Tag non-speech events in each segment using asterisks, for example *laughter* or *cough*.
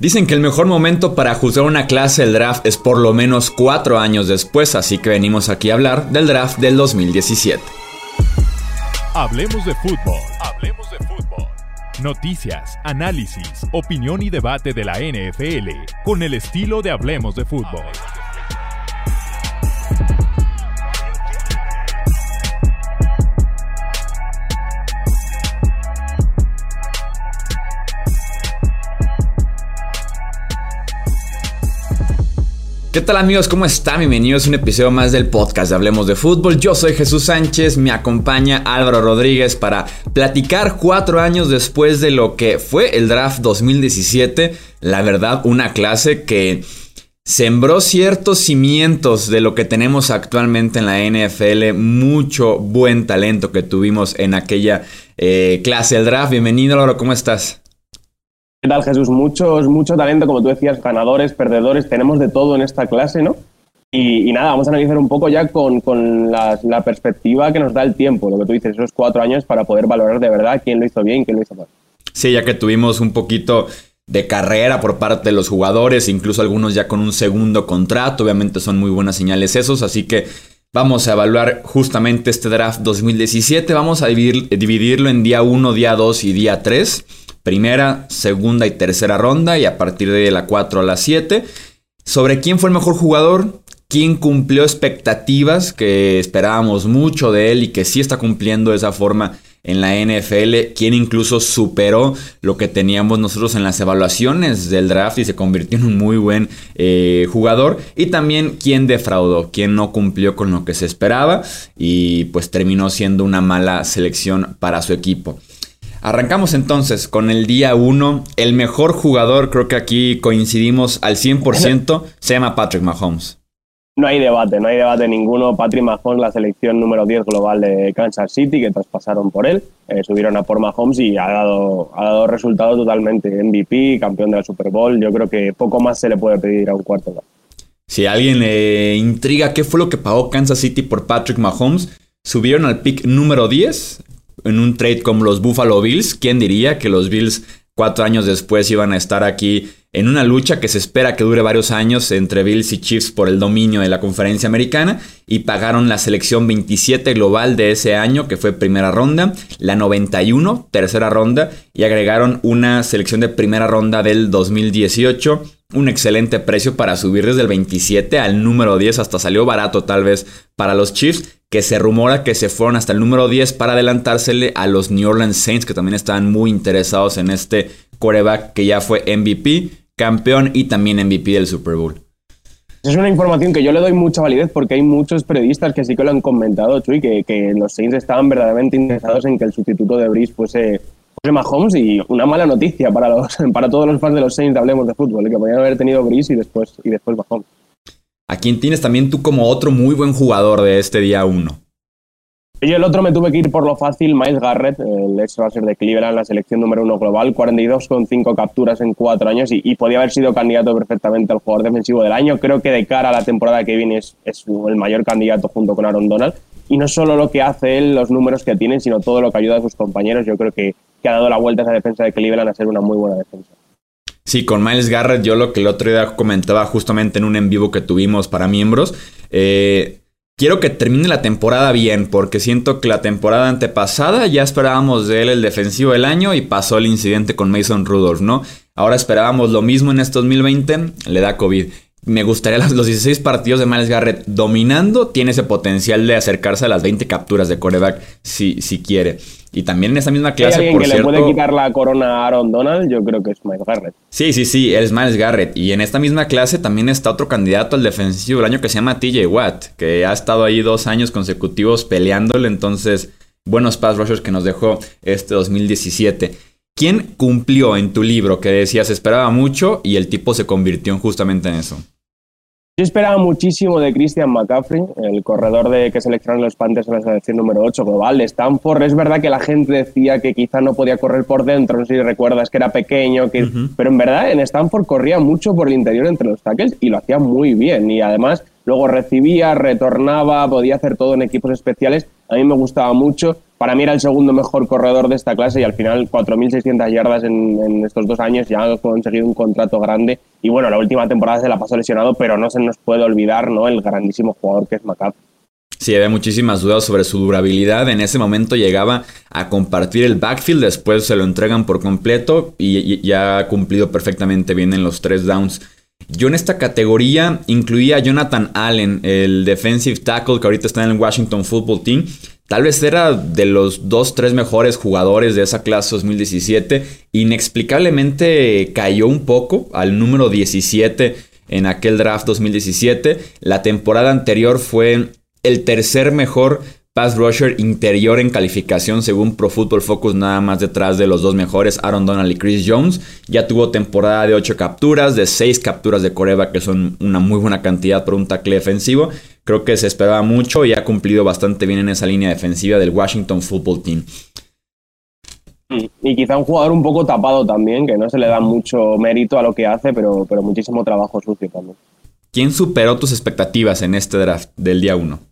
Dicen que el mejor momento para juzgar una clase del draft es por lo menos cuatro años después, así que venimos aquí a hablar del draft del 2017. Hablemos de fútbol. Hablemos de fútbol. Noticias, análisis, opinión y debate de la NFL con el estilo de Hablemos de fútbol. ¿Qué tal amigos? ¿Cómo están? Bienvenidos a un episodio más del podcast de Hablemos de Fútbol. Yo soy Jesús Sánchez, me acompaña Álvaro Rodríguez para platicar cuatro años después de lo que fue el draft 2017. La verdad, una clase que sembró ciertos cimientos de lo que tenemos actualmente en la NFL. Mucho buen talento que tuvimos en aquella eh, clase del draft. Bienvenido Álvaro, ¿cómo estás? ¿Qué tal, Jesús? Muchos, mucho talento, como tú decías, ganadores, perdedores, tenemos de todo en esta clase, ¿no? Y, nada, vamos a analizar un poco ya con, la, perspectiva que nos da el tiempo, lo que tú dices, esos cuatro años para poder valorar de verdad quién lo hizo bien y quién lo hizo mal. Sí, ya que tuvimos un poquito de carrera por parte de los jugadores, incluso algunos ya con un segundo contrato, obviamente son muy buenas señales esos, así que vamos a evaluar justamente este draft 2017, vamos a dividirlo en día 1, día 2 y día 3 primera, segunda y tercera ronda y a partir de la 4 a la 7. Sobre quién fue el mejor jugador, quién cumplió expectativas que esperábamos mucho de él y que sí está cumpliendo de esa forma en la NFL, quién incluso superó lo que teníamos nosotros en las evaluaciones del draft y se convirtió en un muy buen eh, jugador, y también quién defraudó, quién no cumplió con lo que se esperaba y pues terminó siendo una mala selección para su equipo. Arrancamos entonces con el día 1. El mejor jugador, creo que aquí coincidimos al 100%, *laughs* se llama Patrick Mahomes. No hay debate, no hay debate ninguno. Patrick Mahomes, la selección número 10 global de Kansas City, que traspasaron por él, eh, subieron a por Mahomes y ha dado, ha dado resultados totalmente. MVP, campeón de la Super Bowl. Yo creo que poco más se le puede pedir a un cuarto. Si alguien le intriga qué fue lo que pagó Kansas City por Patrick Mahomes, subieron al pick número 10 en un trade como los Buffalo Bills. ¿Quién diría que los Bills cuatro años después iban a estar aquí en una lucha que se espera que dure varios años entre Bills y Chiefs por el dominio de la conferencia americana y pagaron la selección 27 global de ese año que fue primera ronda, la 91 tercera ronda y agregaron una selección de primera ronda del 2018 un excelente precio para subir desde el 27 al número 10, hasta salió barato tal vez para los Chiefs que se rumora que se fueron hasta el número 10 para adelantársele a los New Orleans Saints, que también estaban muy interesados en este coreback que ya fue MVP, campeón y también MVP del Super Bowl. Es una información que yo le doy mucha validez porque hay muchos periodistas que sí que lo han comentado, Chuy, que, que los Saints estaban verdaderamente interesados en que el sustituto de Brice fuese, fuese Mahomes y una mala noticia para, los, *laughs* para todos los fans de los Saints, hablemos de fútbol, que podían haber tenido Brice y después, y después Mahomes a quien tienes también tú como otro muy buen jugador de este día 1. Yo el otro me tuve que ir por lo fácil, Miles Garrett, el ex ser de Cleveland, la selección número uno global, 42 con 5 capturas en 4 años y, podía haber sido candidato perfectamente al jugador defensivo del año. Creo que de cara a la temporada que viene es, el mayor candidato junto con Aaron Donald. Y no solo lo que hace él, los números que tiene, sino todo lo que ayuda a sus compañeros. Yo creo que, que ha dado la vuelta a esa defensa de Cleveland a ser una muy buena defensa. Sí, con Miles Garrett, yo lo que el otro día comentaba justamente en un en vivo que tuvimos para miembros. Eh, quiero que termine la temporada bien, porque siento que la temporada antepasada ya esperábamos de él el defensivo del año y pasó el incidente con Mason Rudolph, ¿no? Ahora esperábamos lo mismo en este 2020, le da COVID me gustaría los 16 partidos de Miles Garrett dominando. Tiene ese potencial de acercarse a las 20 capturas de coreback si, si quiere. Y también en esa misma clase, ¿Hay que le puede quitar la corona a Aaron Donald? Yo creo que es Miles Garrett. Sí, sí, sí, es Miles Garrett. Y en esta misma clase también está otro candidato al defensivo del año que se llama TJ Watt, que ha estado ahí dos años consecutivos peleándole. Entonces, buenos pass rushers que nos dejó este 2017. ¿Quién cumplió en tu libro que decías esperaba mucho y el tipo se convirtió justamente en eso? Yo esperaba muchísimo de Christian McCaffrey, el corredor de que seleccionaron los Panthers en la selección número 8 global de Stanford. Es verdad que la gente decía que quizá no podía correr por dentro, no sé si recuerdas que era pequeño, que... pero en verdad en Stanford corría mucho por el interior entre los tackles y lo hacía muy bien. Y además luego recibía, retornaba, podía hacer todo en equipos especiales. A mí me gustaba mucho para mí era el segundo mejor corredor de esta clase y al final 4.600 yardas en, estos dos años ya ha conseguido un contrato grande y bueno, la última temporada se la pasó lesionado, pero no se nos puede olvidar ¿no? el grandísimo jugador que es McCaffrey. Sí, había muchísimas dudas sobre su durabilidad. En ese momento llegaba a compartir el backfield, después se lo entregan por completo y ya ha cumplido perfectamente bien en los tres downs. Yo en esta categoría incluía a Jonathan Allen, el defensive tackle que ahorita está en el Washington Football Team. Tal vez era de los dos, tres mejores jugadores de esa clase 2017. Inexplicablemente cayó un poco al número 17 en aquel draft 2017. La temporada anterior fue el tercer mejor pass rusher interior en calificación según Pro Football Focus, nada más detrás de los dos mejores, Aaron Donald y Chris Jones. Ya tuvo temporada de 8 capturas, de 6 capturas de Coreba, que son una muy buena cantidad por un tackle defensivo. Creo que se esperaba mucho y ha cumplido bastante bien en esa línea defensiva del Washington Football Team. Y quizá un jugador un poco tapado también, que no se le da mucho mérito a lo que hace, pero, pero muchísimo trabajo sucio también. ¿Quién superó tus expectativas en este draft del día 1?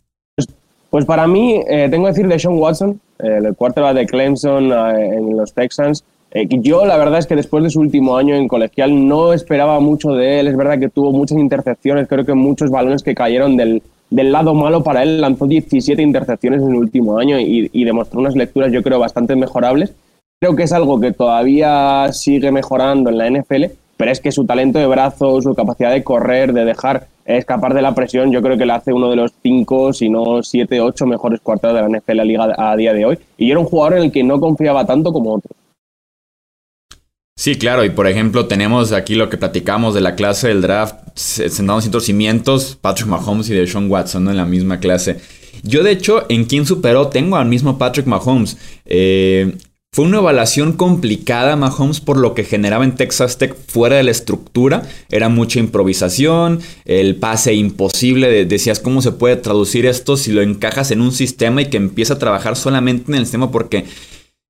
Pues para mí, eh, tengo que decir de Sean Watson, eh, el quarterback de Clemson eh, en los Texans. yo la verdad es que después de su último año en colegial no esperaba mucho de él. Es verdad que tuvo muchas intercepciones, creo que muchos balones que cayeron del, del lado malo para él. Lanzó 17 intercepciones en el último año y demostró unas lecturas yo creo bastante mejorables. Creo que es algo que todavía sigue mejorando en la NFL, pero es que su talento de brazo, su capacidad de correr, de dejar escapar de la presión, yo creo que le hace uno de los cinco, si no siete, ocho mejores cuartos de la NFL Liga a día de hoy. Y era un jugador en el que no confiaba tanto como otros. Sí, claro, y por ejemplo tenemos aquí lo que platicamos de la clase del draft, sentados en cimientos, Patrick Mahomes y de Sean Watson en la misma clase. Yo de hecho, en quien superó, tengo al mismo Patrick Mahomes. Eh, fue una evaluación complicada Mahomes por lo que generaba en Texas Tech fuera de la estructura. Era mucha improvisación, el pase imposible. Decías, ¿cómo se puede traducir esto si lo encajas en un sistema y que empieza a trabajar solamente en el sistema? Porque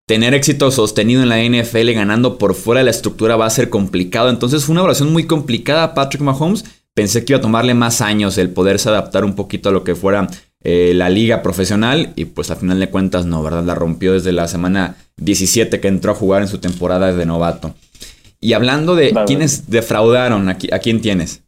tener éxito sostenido en la NFL ganando por fuera de la estructura va a ser complicado. Entonces fue una evaluación muy complicada Patrick Mahomes. Pensé que iba a tomarle más años el poderse adaptar un poquito a lo que fuera eh, la liga profesional y pues a final de cuentas no, ¿verdad? La rompió desde la semana 17 que entró a jugar en su temporada de novato. Y hablando de quiénes defraudaron, aquí, ¿a quién tienes?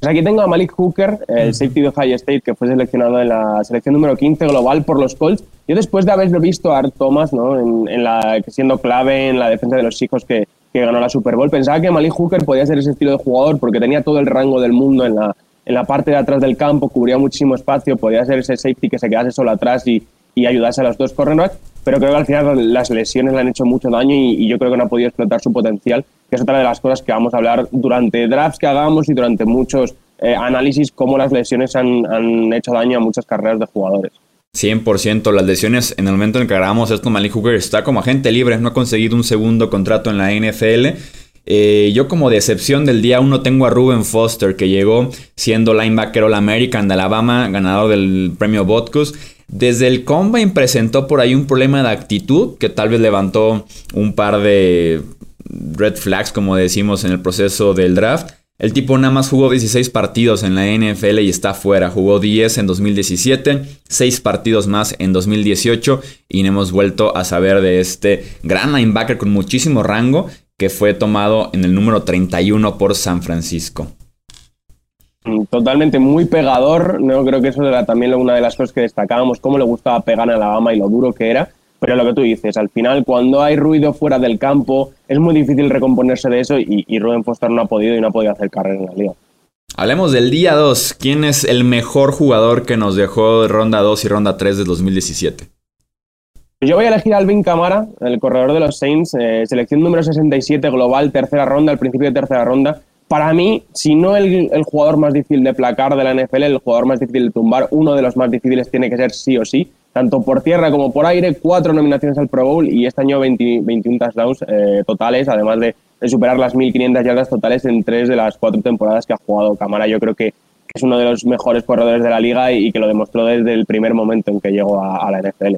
Pues aquí tengo a Malik Hooker, el safety de Ohio State, que fue seleccionado en la selección número 15 global por los Colts. Yo después de haberlo visto a Art Thomas, ¿no? en, la, siendo clave en la defensa de los hijos que, que ganó la Super Bowl, pensaba que Malik Hooker podía ser ese estilo de jugador porque tenía todo el rango del mundo en la, en la parte de atrás del campo, cubría muchísimo espacio, podía ser ese safety que se quedase solo atrás y, y ayudase a los dos cornerbacks, pero creo que al final las lesiones le han hecho mucho daño y, yo creo que no ha podido explotar su potencial, que es otra de las cosas que vamos a hablar durante drafts que hagamos y durante muchos eh, análisis, cómo las lesiones han, han hecho daño a muchas carreras de jugadores. 100%. Las lesiones, en el momento en que grabamos esto, Malik Hooker está como agente libre, no ha conseguido un segundo contrato en la NFL. Eh, yo como decepción del día 1 tengo a Ruben Foster, que llegó siendo linebacker All American de Alabama, ganador del premio Botkus. Desde el Combine presentó por ahí un problema de actitud que tal vez levantó un par de red flags, como decimos en el proceso del draft. El tipo nada más jugó 16 partidos en la NFL y está fuera. Jugó 10 en 2017, 6 partidos más en 2018 y no hemos vuelto a saber de este gran linebacker con muchísimo rango que fue tomado en el número 31 por San Francisco. Mm, totalmente muy pegador, no creo que eso era también una de las cosas que destacábamos, cómo le gustaba pegar a Alabama y lo duro que era, pero lo que tú dices, al final cuando hay ruido fuera del campo es muy difícil recomponerse de eso y, y Rubén Foster no ha podido y no ha podido hacer carrera en la liga. Hablemos del día 2. ¿Quién es el mejor jugador que nos dejó ronda 2 y ronda 3 de 2017? Yo voy a elegir a Alvin Camara, el corredor de los Saints, eh, selección número 67 global, tercera ronda, al principio de tercera ronda. Para mí, si no el, jugador más difícil de placar de la NFL, el jugador más difícil de tumbar, uno de los más difíciles tiene que ser sí o sí, tanto por tierra como por aire, cuatro nominaciones al Pro Bowl y este año 21 touchdowns eh, totales, además de, superar las 1.500 yardas totales en tres de las cuatro temporadas que ha jugado Camara. Yo creo que es uno de los mejores corredores de la liga y, que lo demostró desde el primer momento en que llegó a la NFL.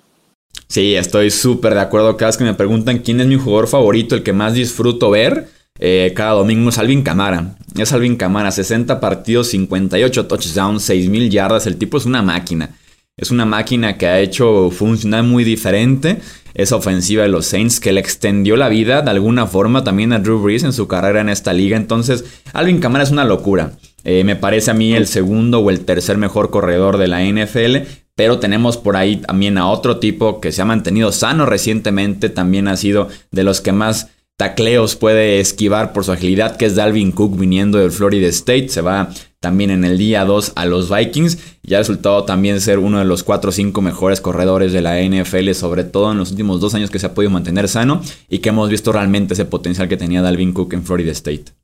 Sí, estoy súper de acuerdo. Cada vez que me preguntan quién es mi jugador favorito, el que más disfruto ver, eh, cada domingo es Alvin Camara. Es Alvin Camara, 60 partidos, 58 touchdowns, 6.000 yardas. El tipo es una máquina. Es una máquina que ha hecho funcionar muy diferente esa ofensiva de los Saints que le extendió la vida de alguna forma también a Drew Brees en su carrera en esta liga. Entonces, Alvin Kamara es una locura. Eh, me parece a mí el segundo o el tercer mejor corredor de la NFL. Pero tenemos por ahí también a otro tipo que se ha mantenido sano recientemente. También ha sido de los que más tacleos puede esquivar por su agilidad, que es Dalvin Cook viniendo del Florida State. Se va también en el día 2 a los Vikings y ha resultado también ser uno de los 4 o 5 mejores corredores de la NFL, sobre todo en los últimos dos años que se ha podido mantener sano y que hemos visto realmente ese potencial que tenía Dalvin Cook en Florida State.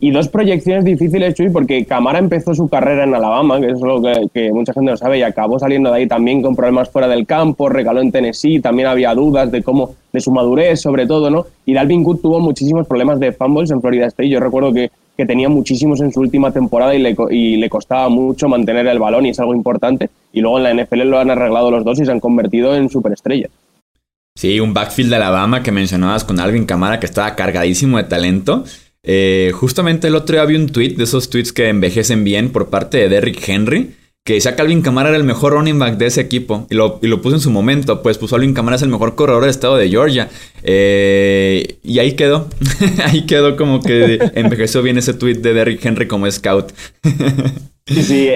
Y, dos proyecciones difíciles, Chuy, porque Camara empezó su carrera en Alabama, que es lo que, mucha gente no sabe, y acabó saliendo de ahí también con problemas fuera del campo, regaló en Tennessee, también había dudas de cómo, de su madurez sobre todo, ¿no? Y Dalvin Cook tuvo muchísimos problemas de fumbles en Florida State. Yo recuerdo que que tenía muchísimos en su última temporada y le, y le costaba mucho mantener el balón y es algo importante. Y luego en la NFL lo han arreglado los dos y se han convertido en superestrellas. Sí, un backfield de Alabama que mencionabas con Alvin Camara que estaba cargadísimo de talento. Eh, justamente el otro día vi un tweet de esos tweets que envejecen bien por parte de Derrick Henry que decía Calvin Camara era el mejor running back de ese equipo. Y lo, y lo puso en su momento. Pues puso Alvin Camara es el mejor corredor del estado de Georgia. Eh, y ahí quedó. *laughs* ahí quedó como que envejeció bien ese tweet de Derrick Henry como scout. Sí,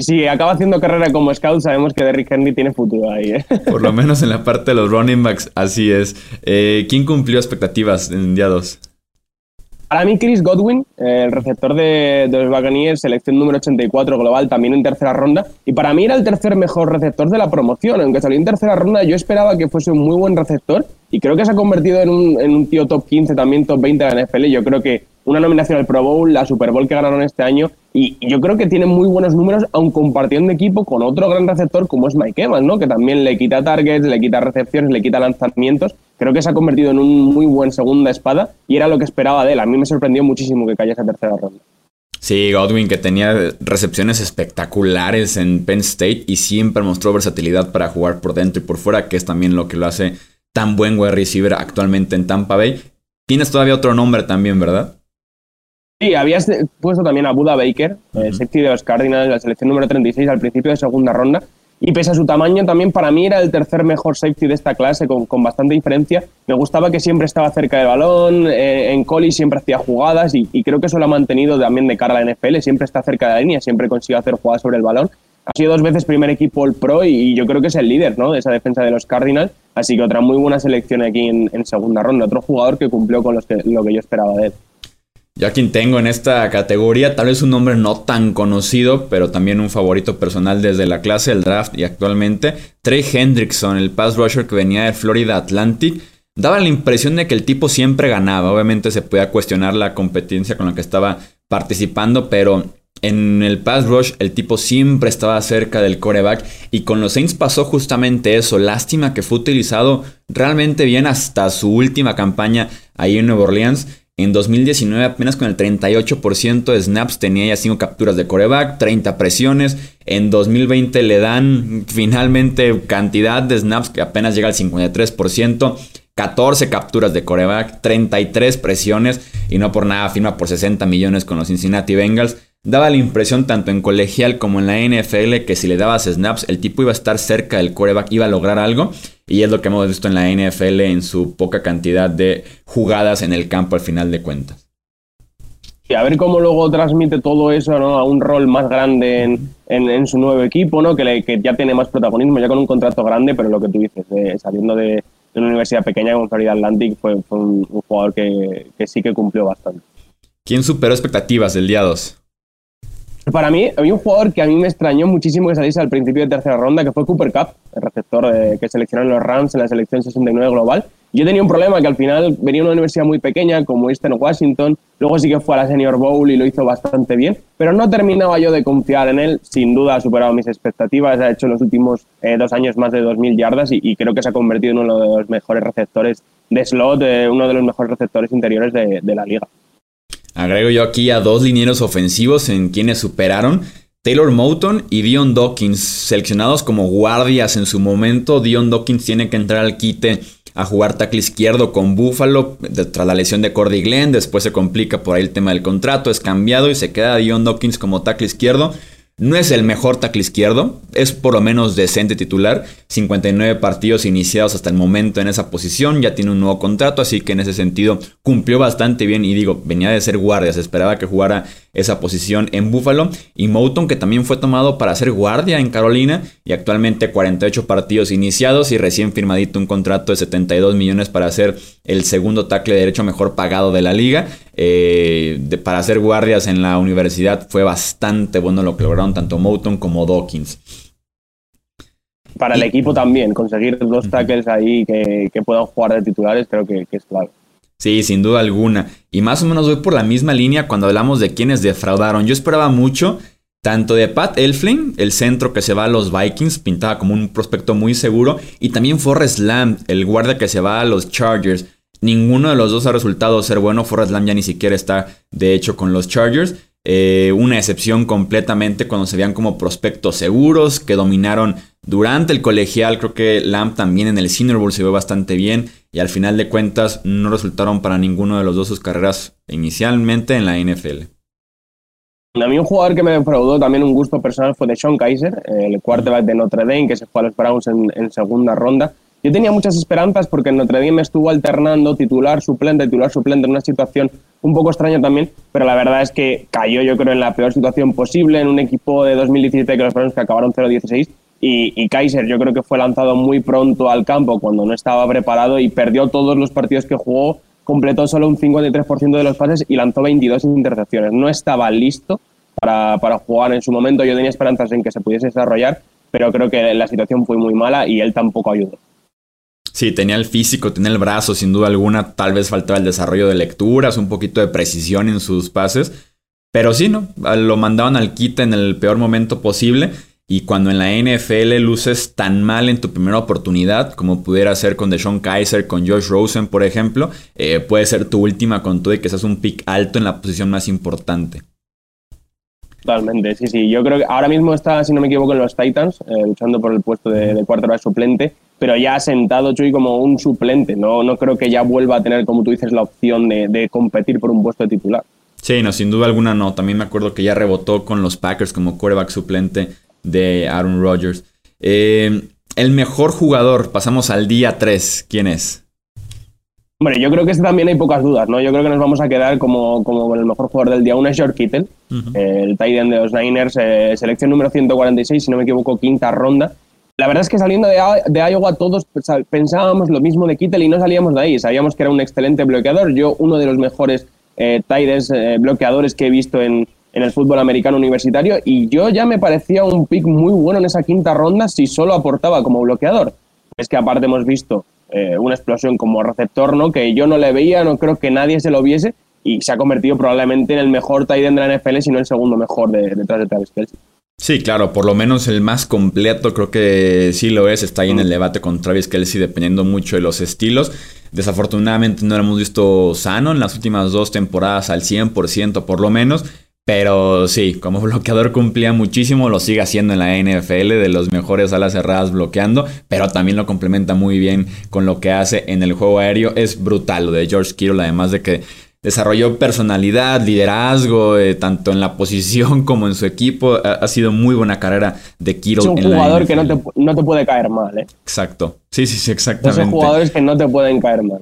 sí, acaba haciendo carrera como scout, sabemos que Derrick Henry tiene futuro ahí. ¿eh? *laughs* Por lo menos en la parte de los running backs, así es. Eh, ¿Quién cumplió expectativas en día 2? Para mí, Chris Godwin, el receptor de, los Buccaneers, selección número 84 global, también en tercera ronda. Y para mí era el tercer mejor receptor de la promoción. Aunque salió en tercera ronda, yo esperaba que fuese un muy buen receptor. Y creo que se ha convertido en un, en un tío top 15, también top 20 de la NFL. Yo creo que una nominación al Pro Bowl, la Super Bowl que ganaron este año, y yo creo que tiene muy buenos números, aun compartiendo equipo con otro gran receptor como es Mike Evans, ¿no? que también le quita targets, le quita recepciones, le quita lanzamientos. Creo que se ha convertido en un muy buen segunda espada y era lo que esperaba de él. A mí me sorprendió muchísimo que cayese a tercera ronda. Sí, Godwin que tenía recepciones espectaculares en Penn State y siempre mostró versatilidad para jugar por dentro y por fuera, que es también lo que lo hace tan buen wide receiver actualmente en Tampa Bay. Tienes todavía otro nombre también, ¿verdad? Sí, habías puesto también a Buda Baker, el safety de los Cardinals, la selección número 36 al principio de segunda ronda. Y pese a su tamaño, también para mí era el tercer mejor safety de esta clase, con, bastante diferencia. Me gustaba que siempre estaba cerca del balón, eh, en Coli siempre hacía jugadas y, creo que eso lo ha mantenido también de cara a la NFL. Siempre está cerca de la línea, siempre consigue hacer jugadas sobre el balón. Ha sido dos veces primer equipo el Pro y, yo creo que es el líder ¿no? de esa defensa de los Cardinals. Así que otra muy buena selección aquí en, segunda ronda. Otro jugador que cumplió con los lo que yo esperaba de él. Yo a quien tengo en esta categoría, tal vez un nombre no tan conocido, pero también un favorito personal desde la clase, el draft y actualmente, Trey Hendrickson, el pass rusher que venía de Florida Atlantic. Daba la impresión de que el tipo siempre ganaba. Obviamente se podía cuestionar la competencia con la que estaba participando, pero en el pass rush el tipo siempre estaba cerca del coreback y con los Saints pasó justamente eso. Lástima que fue utilizado realmente bien hasta su última campaña ahí en Nueva Orleans. En 2019 apenas con el 38% de snaps tenía ya 5 capturas de coreback, 30 presiones. En 2020 le dan finalmente cantidad de snaps que apenas llega al 53%. 14 capturas de coreback, 33 presiones y no por nada firma por 60 millones con los Cincinnati Bengals. Daba la impresión tanto en colegial como en la NFL que si le dabas snaps el tipo iba a estar cerca del coreback, iba a lograr algo. Y es lo que hemos visto en la NFL en su poca cantidad de jugadas en el campo al final de cuentas. Y a ver cómo luego transmite todo eso a un rol más grande en, su nuevo equipo, ¿no? Que, que, ya tiene más protagonismo, ya con un contrato grande, pero lo que tú dices, saliendo de, una universidad pequeña como Florida Atlantic, fue, un, jugador que, que sí que cumplió bastante. ¿Quién superó expectativas del día 2? Para mí, había un jugador que a mí me extrañó muchísimo que saliese al principio de tercera ronda, que fue Cooper Cup, el receptor que seleccionaron los Rams en la selección 69 global. Yo tenía un problema que al final venía una universidad muy pequeña como Eastern Washington, luego sí que fue a la Senior Bowl y lo hizo bastante bien, pero no terminaba yo de confiar en él. Sin duda ha superado mis expectativas, ha hecho en los últimos eh, dos años más de 2.000 yardas y, creo que se ha convertido en uno de los mejores receptores de slot, eh, uno de los mejores receptores interiores de la liga. Agrego yo aquí a dos linieros ofensivos en quienes superaron. Taylor Moton y Dion Dawkins, seleccionados como guardias en su momento. Dion Dawkins tiene que entrar al quite a jugar tackle izquierdo con Buffalo tras la lesión de Cordy Glenn. Después se complica por ahí el tema del contrato, es cambiado y se queda Dion Dawkins como tackle izquierdo. No es el mejor tackle izquierdo, es por lo menos decente titular. 59 partidos iniciados hasta el momento en esa posición, ya tiene un nuevo contrato, así que en ese sentido cumplió bastante bien. Y digo, venía de ser guardia, se esperaba que jugara esa posición en Buffalo. Y Mouton, que también fue tomado para ser guardia en Carolina, y actualmente 48 partidos iniciados y recién firmadito un contrato de 72 millones para ser el segundo tackle de derecho mejor pagado de la liga. Eh, para hacer guardias en la universidad fue bastante bueno lo que lograron tanto Mouton como Dawkins. Para el equipo también, conseguir dos tackles ahí que, puedan jugar de titulares creo que, es clave. Sí, sin duda alguna. Y más o menos voy por la misma línea cuando hablamos de quienes defraudaron. Yo esperaba mucho tanto de Pat Elflin, el centro que se va a los Vikings, pintaba como un prospecto muy seguro, y también Forrest Lamb, el guardia que se va a los Chargers. Ninguno de los dos ha resultado ser bueno. Forrest Lamb ya ni siquiera está, de hecho, con los Chargers. Eh, una excepción completamente cuando se veían como prospectos seguros que dominaron durante el colegial. Creo que Lamb también en el Senior Bowl se ve bastante bien. Y al final de cuentas no resultaron para ninguno de los dos sus carreras inicialmente en la NFL. A mí un jugador que me defraudó también un gusto personal fue de Sean Kaiser, el quarterback de Notre Dame, que se fue a los Browns en segunda ronda. Yo tenía muchas esperanzas porque en Notre Dame estuvo alternando titular, suplente, titular, suplente en una situación un poco extraña también, pero la verdad es que cayó yo creo en la peor situación posible en un equipo de 2017 que los Browns que acabaron 0-16 y, y, Kaiser yo creo que fue lanzado muy pronto al campo cuando no estaba preparado y perdió todos los partidos que jugó, completó solo un 53% de los pases y lanzó 22 intercepciones. No estaba listo para, para jugar en su momento, yo tenía esperanzas en que se pudiese desarrollar, pero creo que la situación fue muy mala y él tampoco ayudó. Sí, tenía el físico, tenía el brazo, sin duda alguna. Tal vez faltaba el desarrollo de lecturas, un poquito de precisión en sus pases. Pero sí, ¿no? Lo mandaban al quite en el peor momento posible. Y cuando en la NFL luces tan mal en tu primera oportunidad, como pudiera ser con Deshaun Kaiser, con Josh Rosen, por ejemplo, eh, puede ser tu última con todo y que seas un pick alto en la posición más importante. Totalmente, sí, sí. Yo creo que ahora mismo está, si no me equivoco, en los Titans, eh, luchando por el puesto de, de quarterback suplente pero ya ha sentado Chuy como un suplente. No, no creo que ya vuelva a tener, como tú dices, la opción de, competir por un puesto de titular. Sí, no, sin duda alguna no. También me acuerdo que ya rebotó con los Packers como quarterback suplente de Aaron Rodgers. Eh, el mejor jugador, pasamos al día 3. ¿Quién es? Hombre, yo creo que este también hay pocas dudas, ¿no? Yo creo que nos vamos a quedar como, como el mejor jugador del día. Uno es George Kittle, el tight end de los Niners, eh, selección número 146, si no me equivoco, quinta ronda. La verdad es que saliendo de, de, Iowa todos pensábamos lo mismo de Kittel y no salíamos de ahí. Sabíamos que era un excelente bloqueador. Yo, uno de los mejores eh, eh bloqueadores que he visto en, en, el fútbol americano universitario y yo ya me parecía un pick muy bueno en esa quinta ronda si solo aportaba como bloqueador. Es que aparte hemos visto eh, una explosión como receptor, ¿no? Que yo no le veía, no creo que nadie se lo viese y se ha convertido probablemente en el mejor tight end de la NFL, si no el segundo mejor de, detrás de Travis Kelsey. Sí, claro, por lo menos el más completo creo que sí lo es, está ahí en el debate con Travis Kelsey dependiendo mucho de los estilos. Desafortunadamente no lo hemos visto sano en las últimas dos temporadas al 100% por lo menos, pero sí, como *laughs* bloqueador cumplía muchísimo, lo sigue haciendo en la NFL, de los mejores alas cerradas bloqueando, pero también lo complementa muy bien con lo que hace en el juego aéreo. Es brutal lo de George Kittle, además de que desarrolló personalidad, liderazgo, eh, tanto en la posición *laughs* como en su equipo. Ha, sido muy buena carrera de Kiro. Es un jugador que no te, no te, puede caer mal. ¿eh? Exacto. Sí, sí, sí, exactamente. Son jugadores que no te pueden caer mal.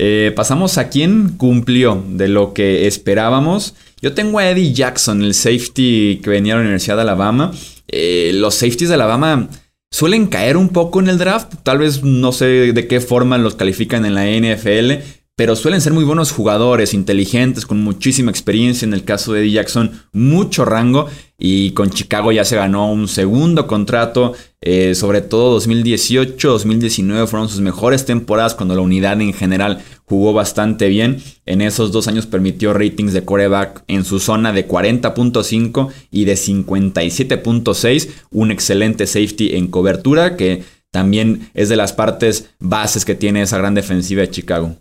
Eh, pasamos a quién cumplió de lo que esperábamos. Yo tengo a Eddie Jackson, el safety que venía a la Universidad de Alabama. Eh, los safeties de Alabama suelen caer un poco en el draft. Tal vez no sé de qué forma los califican en la NFL, pero suelen ser muy buenos jugadores, inteligentes, con muchísima experiencia. En el caso de Eddie Jackson, mucho rango. Y con Chicago ya se ganó un segundo contrato. Eh, sobre todo 2018, 2019 fueron sus mejores temporadas cuando la unidad en general jugó bastante bien. En esos dos años permitió ratings de coreback en su zona de 40.5 y de 57.6. Un excelente safety en cobertura que también es de las partes bases que tiene esa gran defensiva de Chicago.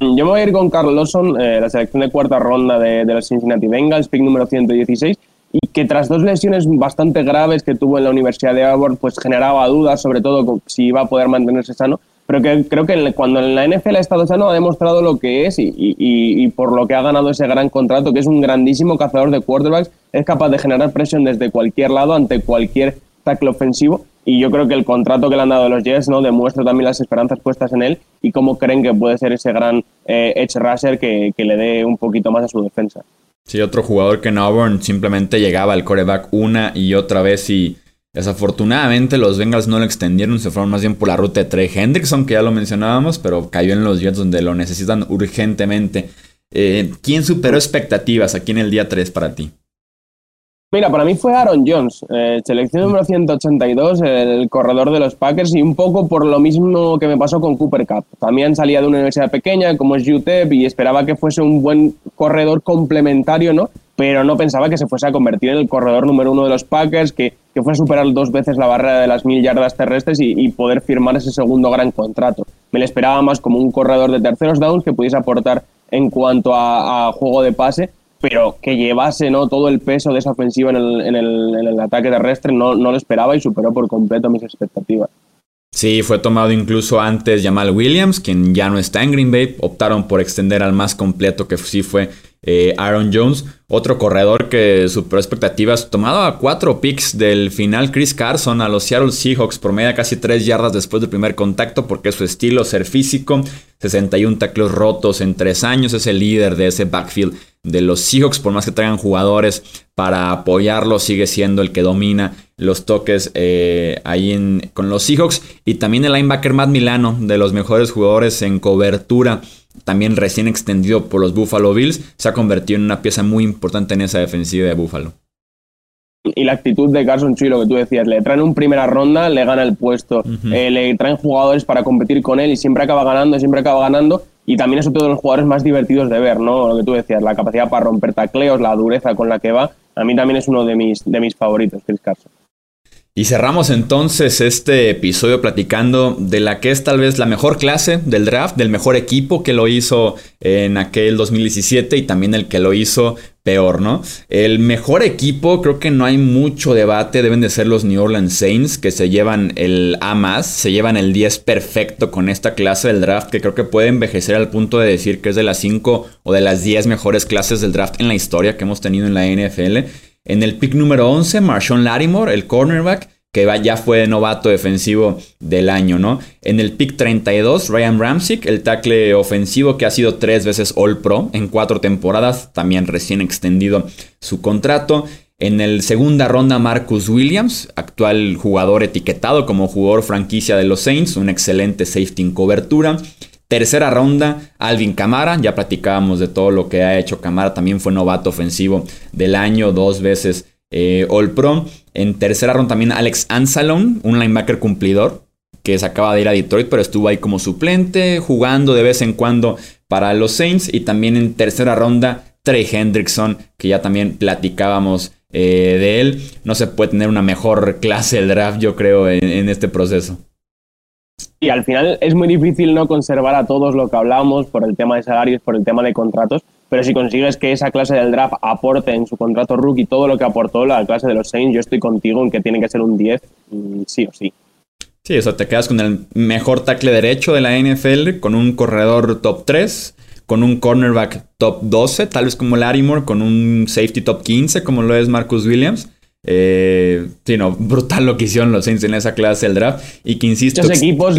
Yo me voy a ir con Carl Lawson, eh, la selección de cuarta ronda de, los Cincinnati Bengals, pick número 116, y que tras dos lesiones bastante graves que tuvo en la Universidad de Auburn, pues generaba dudas, sobre todo si iba a poder mantenerse sano. pero que creo que cuando en la NFL ha estado sano ha demostrado lo que es y, por lo que ha ganado ese gran contrato, que es un grandísimo cazador de quarterbacks, es capaz de generar presión desde cualquier lado ante cualquier tackle ofensivo y yo creo que el contrato que le han dado los Jets no demuestra también las esperanzas puestas en él y cómo creen que puede ser ese gran eh, edge rusher que, que, le dé un poquito más a su defensa. Sí, otro jugador que en Auburn simplemente llegaba al coreback una y otra vez y desafortunadamente los Bengals no lo extendieron, se fueron más bien por la ruta de Trey Hendrickson, que ya lo mencionábamos, pero cayó en los Jets donde lo necesitan urgentemente. Eh, ¿Quién superó expectativas aquí en el día 3 para ti? Mira, para mí fue Aaron Jones, eh, selección número 182, el corredor de los Packers, y un poco por lo mismo que me pasó con Cooper Cup. También salía de una universidad pequeña como es UTEP y esperaba que fuese un buen corredor complementario, ¿no? Pero no pensaba que se fuese a convertir en el corredor número uno de los Packers, que, que fue a superar dos veces la barrera de las mil yardas terrestres y, poder firmar ese segundo gran contrato. Me lo esperaba más como un corredor de terceros downs que pudiese aportar en cuanto a juego de pase pero que llevase ¿no? todo el peso de esa ofensiva en el, en el, ataque terrestre no, no lo esperaba y superó por completo mis expectativas. Sí, fue tomado incluso antes Jamal Williams, quien ya no está en Green Bay. Optaron por extender al más completo, que sí fue eh, Aaron Jones. Otro corredor que superó expectativas, tomado a cuatro picks del final, Chris Carson, a los Seattle Seahawks, por media casi tres yardas después del primer contacto, porque su estilo, ser físico. 61 tacleos rotos en tres años, es el líder de ese backfield de los Seahawks, por más que traigan jugadores para apoyarlo, sigue siendo el que domina los toques eh, ahí con los Seahawks. Y también el linebacker Matt Milano, de los mejores jugadores en cobertura, también recién extendido por los Buffalo Bills, se ha convertido en una pieza muy importante en esa defensiva de Buffalo. Y la actitud de Carson Chuy, lo que tú decías, le traen un primera ronda, le gana el puesto, eh, le traen jugadores para competir con él y siempre acaba ganando, siempre acaba ganando y también es otro de los jugadores más divertidos de ver, ¿no? Lo que tú decías, la capacidad para romper tacleos, la dureza con la que va, a mí también es uno de mis, de mis favoritos, Chris Carson. Y cerramos entonces este episodio platicando de la que es tal vez la mejor clase del draft, del mejor equipo que lo hizo en aquel 2017 y también el que lo hizo peor, ¿no? El mejor equipo, creo que no hay mucho debate, deben de ser los New Orleans Saints, que se llevan el A más, se llevan el 10 perfecto con esta clase del draft, que creo que puede envejecer al punto de decir que es de las 5 o de las 10 mejores clases del draft en la historia que hemos tenido en la NFL. En el pick número 11, Marshawn Lattimore, el cornerback, que ya fue novato defensivo del año, ¿no? En el pick 32, Ryan Ramsick, el tackle ofensivo que ha sido tres veces All Pro en cuatro temporadas, también recién extendido su contrato. En el segunda ronda, Marcus Williams, actual jugador etiquetado como jugador franquicia de los Saints, un excelente safety en cobertura. Tercera ronda, Alvin Camara. Ya platicábamos de todo lo que ha hecho Camara. También fue novato ofensivo del año, dos veces eh, All Pro. En tercera ronda también Alex Ansalon, un linebacker cumplidor, que se acaba de ir a Detroit, pero estuvo ahí como suplente, jugando de vez en cuando para los Saints. Y también en tercera ronda, Trey Hendrickson, que ya también platicábamos eh, de él. No se puede tener una mejor clase del draft, yo creo, en este proceso. Y al final es muy difícil no conservar a todos lo que hablamos por el tema de salarios, por el tema de contratos, pero si consigues que esa clase del draft aporte en su contrato rookie todo lo que aportó la clase de los Saints, yo estoy contigo en que tiene que ser un 10, mm, sí o sí. Sí, o sea, te quedas con el mejor tackle derecho de la NFL, con un corredor top 3, con un cornerback top 12, tal vez como Larimore, con un safety top 15, como lo es Marcus Williams eh, sí, no, brutal lo que hicieron los Saints en esa clase del draft. Y que insisto. Muchos equipos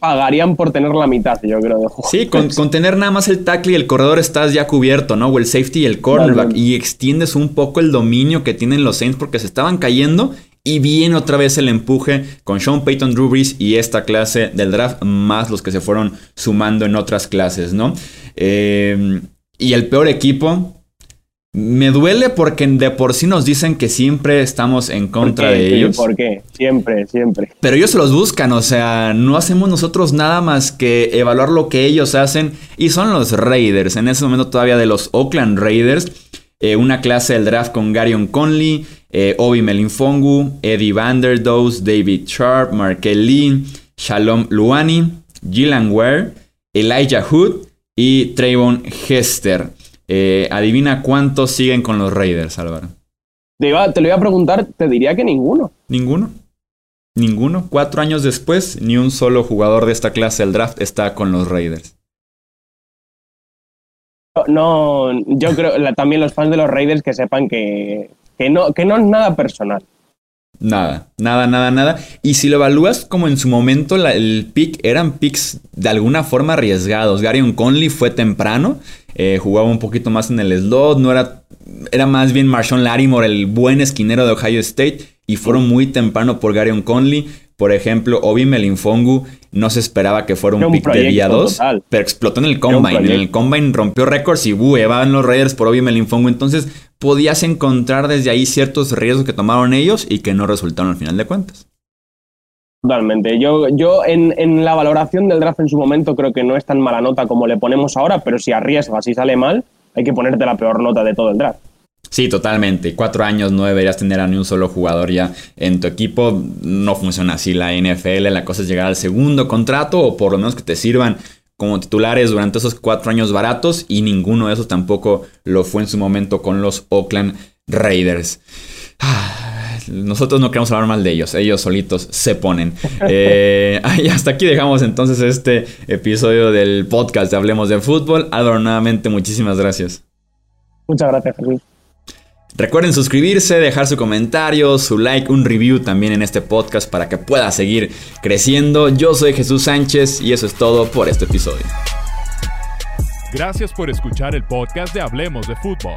pagarían por tener la mitad, yo creo. De sí, *laughs* con, tener nada más el tackle y el corredor estás ya cubierto, ¿no? O el safety y el cornerback. Y extiendes un poco el dominio que tienen los Saints porque se estaban cayendo. Y viene otra vez el empuje con Sean Payton Drew Brees y esta clase del draft, más los que se fueron sumando en otras clases, ¿no? Eh, y el peor equipo, me duele porque de por sí nos dicen que siempre estamos en contra de ellos. ¿Por qué? Siempre, siempre. Pero ellos los buscan, o sea, no hacemos nosotros nada más que evaluar lo que ellos hacen. Y son los Raiders, en ese momento todavía de los Oakland Raiders. Eh, una clase del draft con Garion Conley, eh, Obi Melinfongu, Eddie Vanderdoes, David Sharp, Markel Lee, Shalom Luani, Gillan Ware, Elijah Hood y Trayvon Hester. Eh, adivina cuántos siguen con los Raiders, Álvaro. Te, te lo iba a preguntar, te diría que ninguno. ¿Ninguno? Ninguno. Cuatro años después, ni un solo jugador de esta clase del draft está con los Raiders. No, yo creo también los fans de los Raiders que sepan que, que, no, que no es nada personal. Nada, nada, nada, nada. Y si lo evalúas como en su momento el pick, eran picks de alguna forma arriesgados. Gary Conley fue temprano, eh, jugaba un poquito más en el slot, no era, era más bien Marshawn Larimore, el buen esquinero de Ohio State, y fueron muy temprano por Gary Conley. Por ejemplo, Obi Melinfongu no se esperaba que fuera un, pick de día 2, pero explotó en el Combine. En el Combine rompió récords y buh, van los Raiders por Obi Melinfongu. Entonces, podías encontrar desde ahí ciertos riesgos que tomaron ellos y que no resultaron al final de cuentas. Totalmente. Yo, yo en, en, la valoración del draft en su momento creo que no es tan mala nota como le ponemos ahora, pero si arriesgas y sale mal, hay que ponerte la peor nota de todo el draft. Sí, totalmente. Cuatro años no deberías tener a ni un solo jugador ya en tu equipo. No funciona así la NFL. La cosa es llegar al segundo contrato o por lo menos que te sirvan como titulares durante esos cuatro años baratos y ninguno de esos tampoco lo fue en su momento con los Oakland Raiders. Ah, nosotros no queremos hablar mal de ellos, ellos solitos se ponen. *laughs* Eh, y hasta aquí dejamos entonces este episodio del podcast de Hablemos de Fútbol. Álvaro, nuevamente muchísimas gracias. Muchas gracias, Jesús. Recuerden suscribirse, dejar su comentario, su like, un review también en este podcast para que pueda seguir creciendo. Yo soy Jesús Sánchez y eso es todo por este episodio. Gracias por escuchar el podcast de Hablemos de Fútbol.